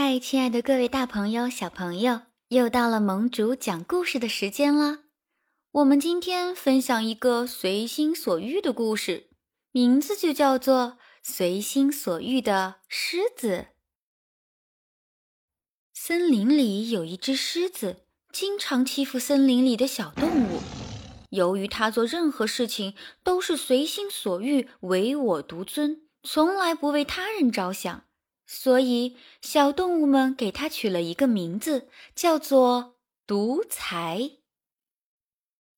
嗨，亲爱的各位大朋友、小朋友，又到了盟主讲故事的时间了。我们今天分享一个随心所欲的故事，名字就叫做《随心所欲的狮子》。森林里有一只狮子，经常欺负森林里的小动物。由于它做任何事情都是随心所欲、唯我独尊，从来不为他人着想。所以，小动物们给它取了一个名字，叫做“独裁”。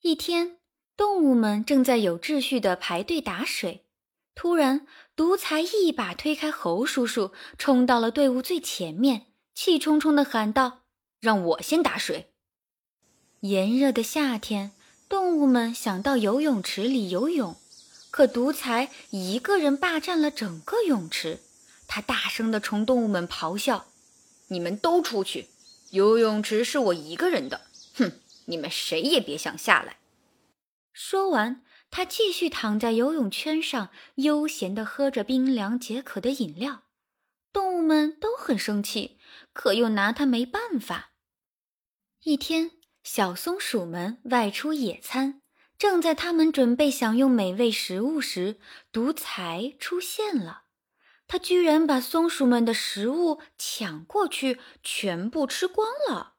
一天，动物们正在有秩序地排队打水，突然，独裁一把推开猴叔叔，冲到了队伍最前面，气冲冲地喊道：“让我先打水！”炎热的夏天，动物们想到游泳池里游泳，可独裁一个人霸占了整个泳池。他大声地冲动物们咆哮：“你们都出去！游泳池是我一个人的！哼，你们谁也别想下来！”说完，他继续躺在游泳圈上，悠闲地喝着冰凉解渴的饮料。动物们都很生气，可又拿他没办法。一天，小松鼠们外出野餐，正在他们准备享用美味食物时，独裁出现了。他居然把松鼠们的食物抢过去，全部吃光了。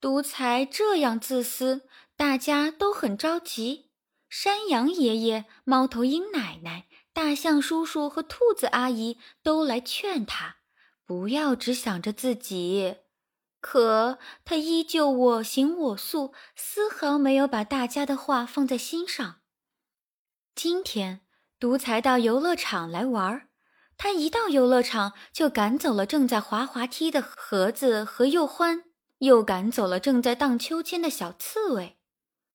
独裁这样自私，大家都很着急。山羊爷爷、猫头鹰奶奶、大象叔叔和兔子阿姨都来劝他，不要只想着自己。可他依旧我行我素，丝毫没有把大家的话放在心上。今天，独裁到游乐场来玩儿。他一到游乐场，就赶走了正在滑滑梯的盒子和又欢，又赶走了正在荡秋千的小刺猬。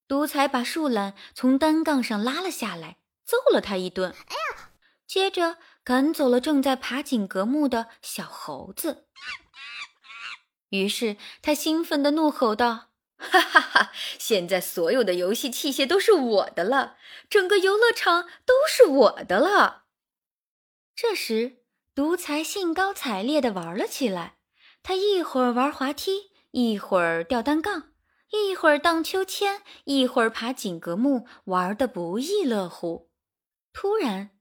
独裁把树懒从单杠上拉了下来，揍了他一顿。哎呀！接着赶走了正在爬井格木的小猴子。于是他兴奋地怒吼道：“哈哈哈！现在所有的游戏器械都是我的了，整个游乐场都是我的了。”这时，独裁兴高采烈地玩了起来。他一会儿玩滑梯，一会儿吊单杠，一会儿荡秋千，一会儿爬井格木，玩得不亦乐乎。突然，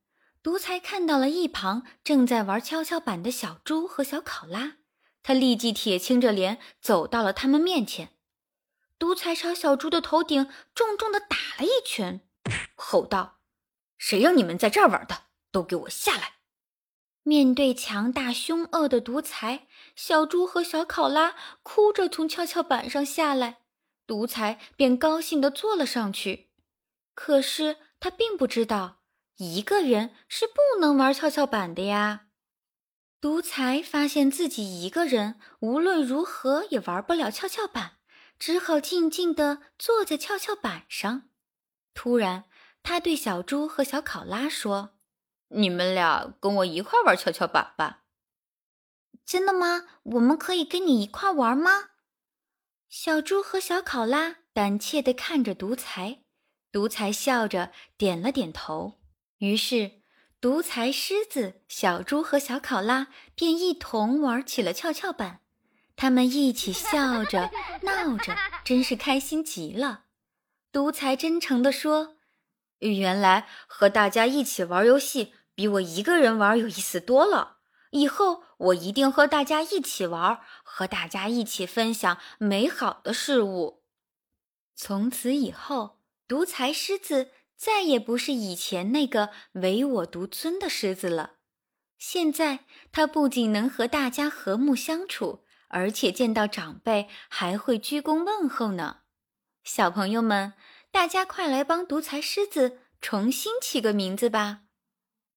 独裁看到了一旁正在玩跷跷板的小猪和小考拉，他立即铁青着脸走到了他们面前。独裁朝小猪的头顶重重地打了一拳，吼道：“谁让你们在这儿玩的？都给我下来！”面对强大凶恶的独裁，小猪和小考拉哭着从跷跷板上下来，独裁便高兴地坐了上去。可是他并不知道，一个人是不能玩跷跷板的呀。独裁发现自己一个人无论如何也玩不了跷跷板，只好静静地坐在跷跷板上。突然，他对小猪和小考拉说。你们俩跟我一块玩跷跷板吧。真的吗？我们可以跟你一块玩吗？小猪和小考拉胆怯地看着独裁，独裁笑着点了点头。于是，独裁狮子、小猪和小考拉便一同玩起了跷跷板。他们一起笑着闹着，真是开心极了。独裁真诚地说：“原来和大家一起玩游戏。”比我一个人玩有意思多了。以后我一定和大家一起玩，和大家一起分享美好的事物。从此以后，独裁狮子再也不是以前那个唯我独尊的狮子了。现在，它不仅能和大家和睦相处，而且见到长辈还会鞠躬问候呢。小朋友们，大家快来帮独裁狮子重新起个名字吧！